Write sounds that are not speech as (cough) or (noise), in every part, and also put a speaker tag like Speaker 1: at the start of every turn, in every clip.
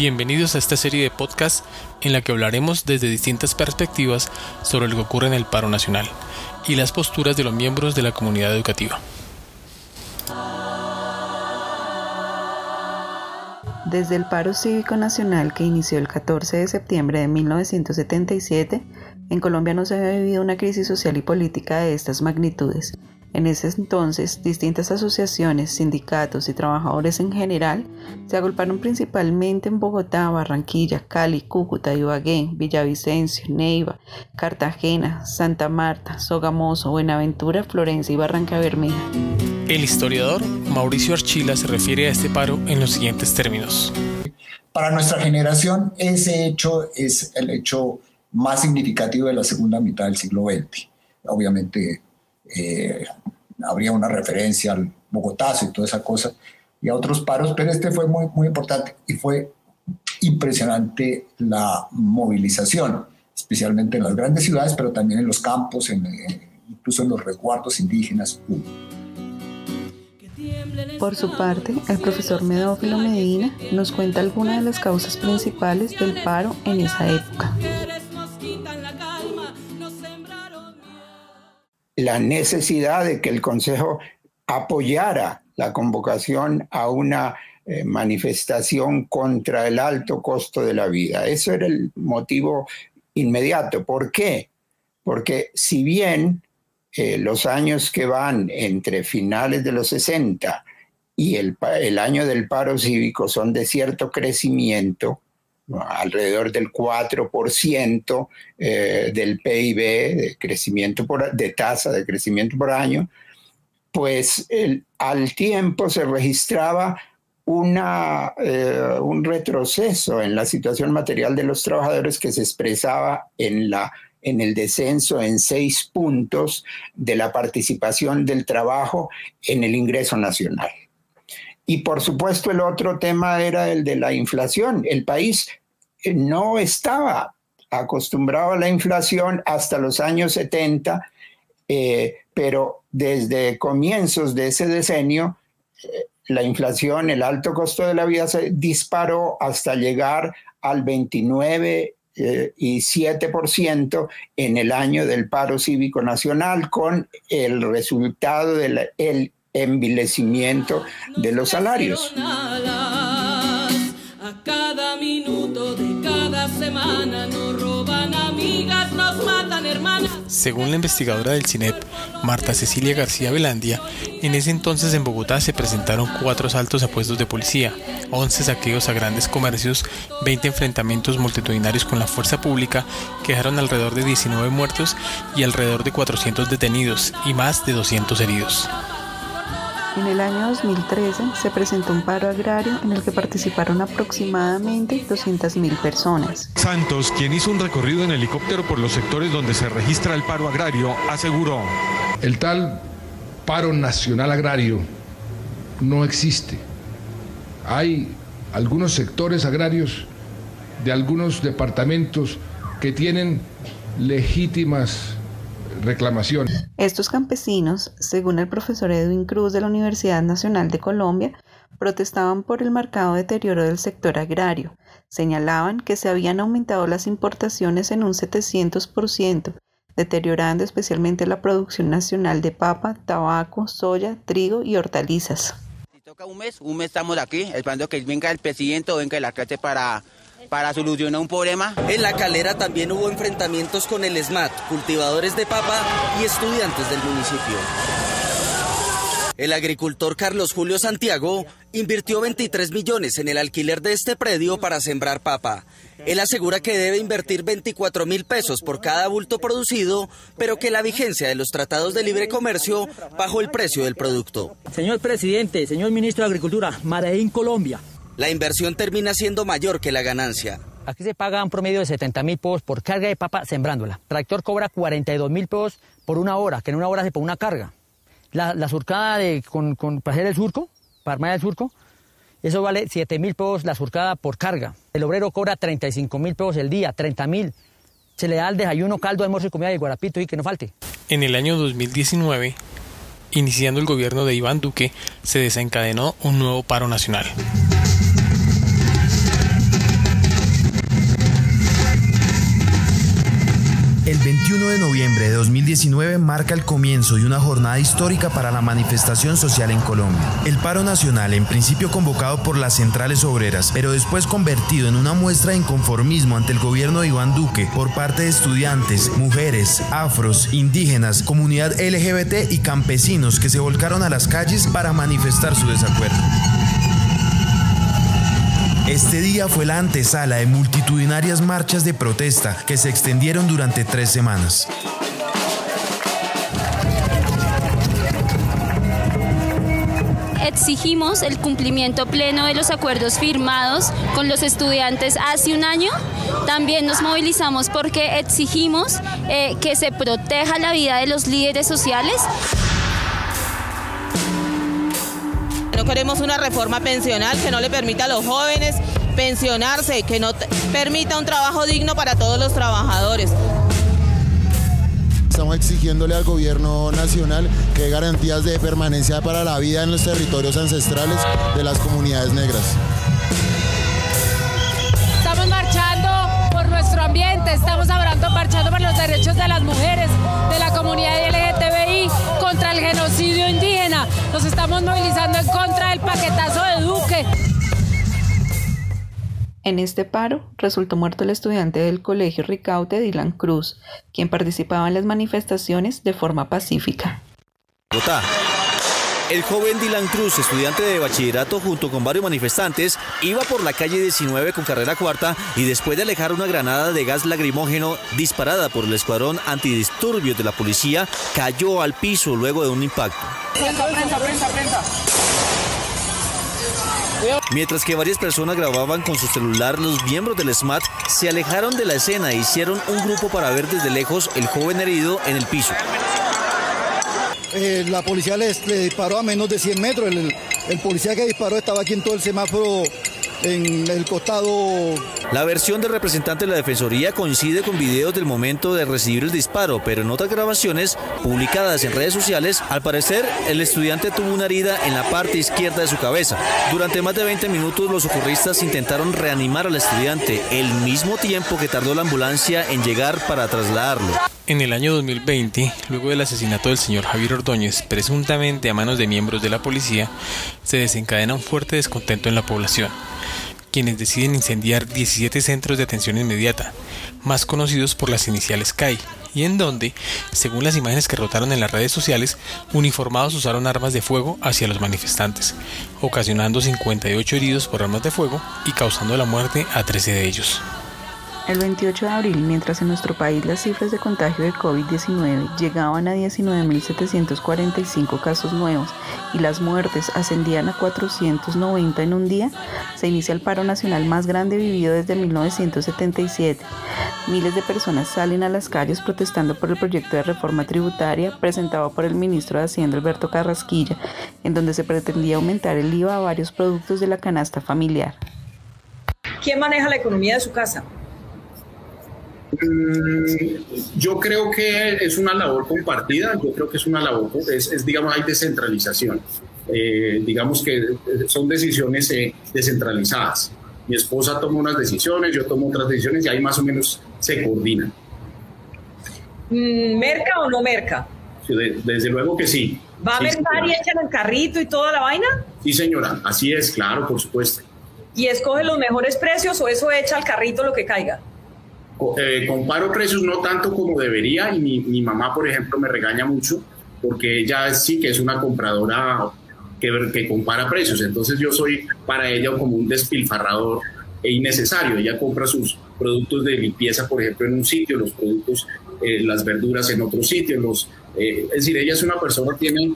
Speaker 1: Bienvenidos a esta serie de podcast en la que hablaremos desde distintas perspectivas sobre lo que ocurre en el paro nacional y las posturas de los miembros de la comunidad educativa.
Speaker 2: Desde el paro cívico nacional que inició el 14 de septiembre de 1977, en Colombia no se había vivido una crisis social y política de estas magnitudes en ese entonces, distintas asociaciones, sindicatos y trabajadores en general se agolparon principalmente en Bogotá, Barranquilla, Cali, Cúcuta, Ibagué, Villavicencio, Neiva, Cartagena, Santa Marta, Sogamoso, Buenaventura, Florencia y Barranca Bermeja.
Speaker 1: El historiador Mauricio Archila se refiere a este paro en los siguientes términos.
Speaker 3: Para nuestra generación, ese hecho es el hecho más significativo de la segunda mitad del siglo XX. Obviamente, eh, habría una referencia al Bogotazo y toda esa cosa, y a otros paros, pero este fue muy, muy importante y fue impresionante la movilización, especialmente en las grandes ciudades, pero también en los campos, en, incluso en los resguardos indígenas.
Speaker 2: Por su parte, el profesor Medófilo Medina nos cuenta algunas de las causas principales del paro en esa época.
Speaker 4: La necesidad de que el Consejo apoyara la convocación a una eh, manifestación contra el alto costo de la vida. Eso era el motivo inmediato. ¿Por qué? Porque si bien eh, los años que van entre finales de los 60 y el, el año del paro cívico son de cierto crecimiento, alrededor del 4% eh, del PIB de crecimiento por, de tasa de crecimiento por año, pues al tiempo se registraba una, eh, un retroceso en la situación material de los trabajadores que se expresaba en, la, en el descenso en seis puntos de la participación del trabajo en el ingreso nacional. Y por supuesto el otro tema era el de la inflación. El país no estaba acostumbrado a la inflación hasta los años 70, eh, pero desde comienzos de ese decenio, eh, la inflación, el alto costo de la vida se disparó hasta llegar al 29 eh, y 7% en el año del paro cívico nacional, con el resultado del envilecimiento de los salarios.
Speaker 1: Según la investigadora del CINEP, Marta Cecilia García Velandia, en ese entonces en Bogotá se presentaron cuatro asaltos a puestos de policía, 11 saqueos a grandes comercios, 20 enfrentamientos multitudinarios con la fuerza pública que dejaron alrededor de 19 muertos y alrededor de 400 detenidos y más de 200 heridos.
Speaker 2: En el año 2013 se presentó un paro agrario en el que participaron aproximadamente 200.000 personas.
Speaker 5: Santos, quien hizo un recorrido en helicóptero por los sectores donde se registra el paro agrario, aseguró.
Speaker 6: El tal paro nacional agrario no existe. Hay algunos sectores agrarios de algunos departamentos que tienen legítimas reclamación.
Speaker 2: Estos campesinos, según el profesor Edwin Cruz de la Universidad Nacional de Colombia, protestaban por el marcado deterioro del sector agrario. Señalaban que se habían aumentado las importaciones en un 700%, deteriorando especialmente la producción nacional de papa, tabaco, soya, trigo y hortalizas.
Speaker 7: Si toca un mes, un mes estamos aquí, esperando que venga el presidente o venga el alcalde para para solucionar un problema.
Speaker 8: En la calera también hubo enfrentamientos con el SMAT, cultivadores de papa y estudiantes del municipio. El agricultor Carlos Julio Santiago invirtió 23 millones en el alquiler de este predio para sembrar papa. Él asegura que debe invertir 24 mil pesos por cada bulto producido, pero que la vigencia de los tratados de libre comercio bajó el precio del producto.
Speaker 9: Señor presidente, señor ministro de Agricultura, Mareín Colombia,
Speaker 8: la inversión termina siendo mayor que la ganancia.
Speaker 9: Aquí se paga un promedio de 70 mil pesos por carga de papa sembrándola. El tractor cobra 42 mil pesos por una hora, que en una hora se pone una carga. La, surcada de, con, para hacer el surco, para armar el surco, eso vale 7 mil pesos la surcada por carga. El obrero cobra 35 mil pesos el día, 30 mil. Se le da el desayuno, caldo, almuerzo y comida de guarapito y que no falte.
Speaker 1: En el año 2019, iniciando el gobierno de Iván Duque, se desencadenó un nuevo paro nacional.
Speaker 10: El 21 de noviembre de 2019 marca el comienzo de una jornada histórica para la manifestación social en Colombia. El paro nacional, en principio convocado por las centrales obreras, pero después convertido en una muestra de inconformismo ante el gobierno de Iván Duque por parte de estudiantes, mujeres, afros, indígenas, comunidad LGBT y campesinos que se volcaron a las calles para manifestar su desacuerdo. Este día fue la antesala de multitudinarias marchas de protesta que se extendieron durante tres semanas.
Speaker 11: exigimos el cumplimiento pleno de los acuerdos firmados con los estudiantes hace un año. También nos movilizamos porque exigimos eh, que se proteja la vida de los líderes sociales.
Speaker 12: No queremos una reforma pensional que no le permita a los jóvenes pensionarse, que no permita un trabajo digno para todos los trabajadores.
Speaker 13: Estamos exigiéndole al gobierno nacional que dé garantías de permanencia para la vida en los territorios ancestrales de las comunidades negras.
Speaker 14: Estamos marchando por nuestro ambiente, estamos hablando, marchando por los derechos de las mujeres, de la comunidad LGTBI, contra el genocidio indígena. Nos estamos movilizando en contra del paquetazo de Duque.
Speaker 2: En este paro resultó muerto el estudiante del colegio Ricaute Dylan Cruz, quien participaba en las manifestaciones de forma pacífica.
Speaker 15: El joven Dylan Cruz, estudiante de bachillerato junto con varios manifestantes, iba por la calle 19 con carrera cuarta y después de alejar una granada de gas lagrimógeno disparada por el escuadrón antidisturbios de la policía, cayó al piso luego de un impacto. Mientras que varias personas grababan con su celular, los miembros del SMAT se alejaron de la escena e hicieron un grupo para ver desde lejos el joven herido en el piso.
Speaker 16: Eh, la policía le, disparó a menos de 100 metros. El, el policía que disparó estaba aquí en todo el semáforo en el costado.
Speaker 15: La versión del representante de la Defensoría coincide con videos del momento de recibir el disparo, pero en otras grabaciones publicadas en redes sociales, al parecer el estudiante tuvo una herida en la parte izquierda de su cabeza. Durante más de 20 minutos los socorristas intentaron reanimar al estudiante, el mismo tiempo que tardó la ambulancia en llegar para trasladarlo.
Speaker 1: En el año 2020, luego del asesinato del señor Javier Ordóñez, presuntamente a manos de miembros de la policía, se desencadena un fuerte descontento en la población quienes deciden incendiar 17 centros de atención inmediata, más conocidos por las iniciales CAI, y en donde, según las imágenes que rotaron en las redes sociales, uniformados usaron armas de fuego hacia los manifestantes, ocasionando 58 heridos por armas de fuego y causando la muerte a 13 de ellos.
Speaker 2: El 28 de abril, mientras en nuestro país las cifras de contagio de COVID-19 llegaban a 19.745 casos nuevos y las muertes ascendían a 490 en un día, se inicia el paro nacional más grande vivido desde 1977. Miles de personas salen a las calles protestando por el proyecto de reforma tributaria presentado por el ministro de Hacienda Alberto Carrasquilla, en donde se pretendía aumentar el IVA a varios productos de la canasta familiar.
Speaker 17: ¿Quién maneja la economía de su casa?
Speaker 18: Mm, yo creo que es una labor compartida, yo creo que es una labor, es, digamos, hay descentralización. Eh, digamos que son decisiones eh, descentralizadas. Mi esposa toma unas decisiones, yo tomo otras decisiones y ahí más o menos se coordinan.
Speaker 17: Mm, ¿Merca o no merca?
Speaker 18: desde luego que sí.
Speaker 17: ¿Va a mercar y echan el carrito y toda la vaina?
Speaker 18: Sí, señora, así es, claro, por supuesto.
Speaker 17: ¿Y escoge los mejores precios o eso echa al carrito lo que caiga?
Speaker 18: Eh, comparo precios no tanto como debería y mi, mamá, por ejemplo, me regaña mucho porque ella sí que es una compradora que, que compara precios. Entonces yo soy para ella como un despilfarrador e innecesario. Ella compra sus productos de limpieza, por ejemplo, en un sitio, los productos, eh, las verduras en otro sitio. Los, eh, es decir, ella es una persona que tiene,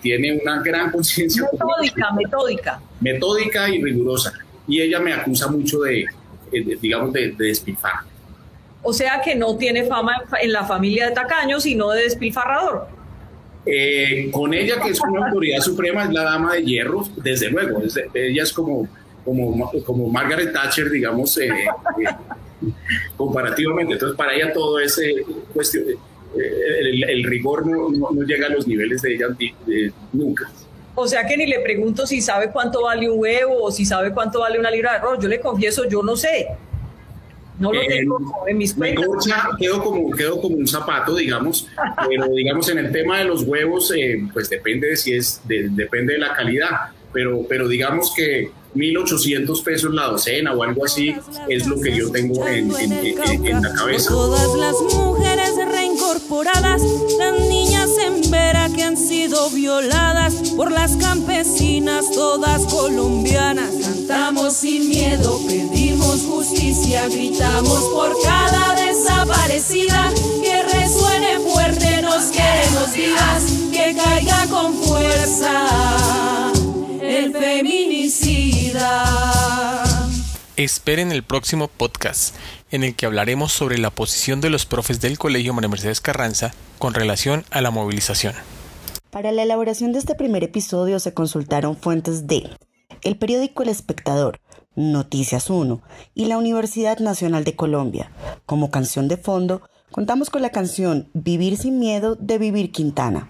Speaker 18: tiene una gran (laughs) conciencia.
Speaker 17: Metódica, metódica.
Speaker 18: Metódica y rigurosa. Y ella me acusa mucho de, digamos, de, de despilfarro.
Speaker 17: O sea que no tiene fama en la familia de tacaños, sino de despilfarrador.
Speaker 18: Eh, con ella, que es una autoridad suprema, es la dama de hierro, desde luego. ella es como, como, como Margaret Thatcher, digamos, eh, eh, comparativamente. Entonces, para ella todo ese cuestión, el, rigor no, no, llega a los niveles de ella nunca.
Speaker 17: O sea que ni le pregunto si sabe cuánto vale un huevo o si sabe cuánto vale una libra de arroz. Yo le confieso, yo no sé. No lo tengo en mis cuentas.
Speaker 18: quedó como, quedó como un zapato, digamos, pero digamos en el tema de los huevos, eh, pues depende de si es, depende de la calidad, pero, pero digamos que 1.800 pesos la docena o algo así es lo que yo tengo en, la cabeza.
Speaker 19: Todas las mujeres reincorporadas, las niñas en vera que han sido violadas por las campesinas, todas colombianas. Cantamos sin miedo, justicia, gritamos por cada desaparecida. Que resuene fuerte, nos queremos vivas, que caiga con fuerza el feminicida.
Speaker 1: Esperen el próximo podcast en el que hablaremos sobre la posición de los profes del Colegio María Mercedes Carranza con relación a la movilización.
Speaker 20: Para la elaboración de este primer episodio se consultaron fuentes de el periódico El Espectador, Noticias 1 y la Universidad Nacional de Colombia. Como canción de fondo, contamos con la canción Vivir sin miedo de Vivir Quintana.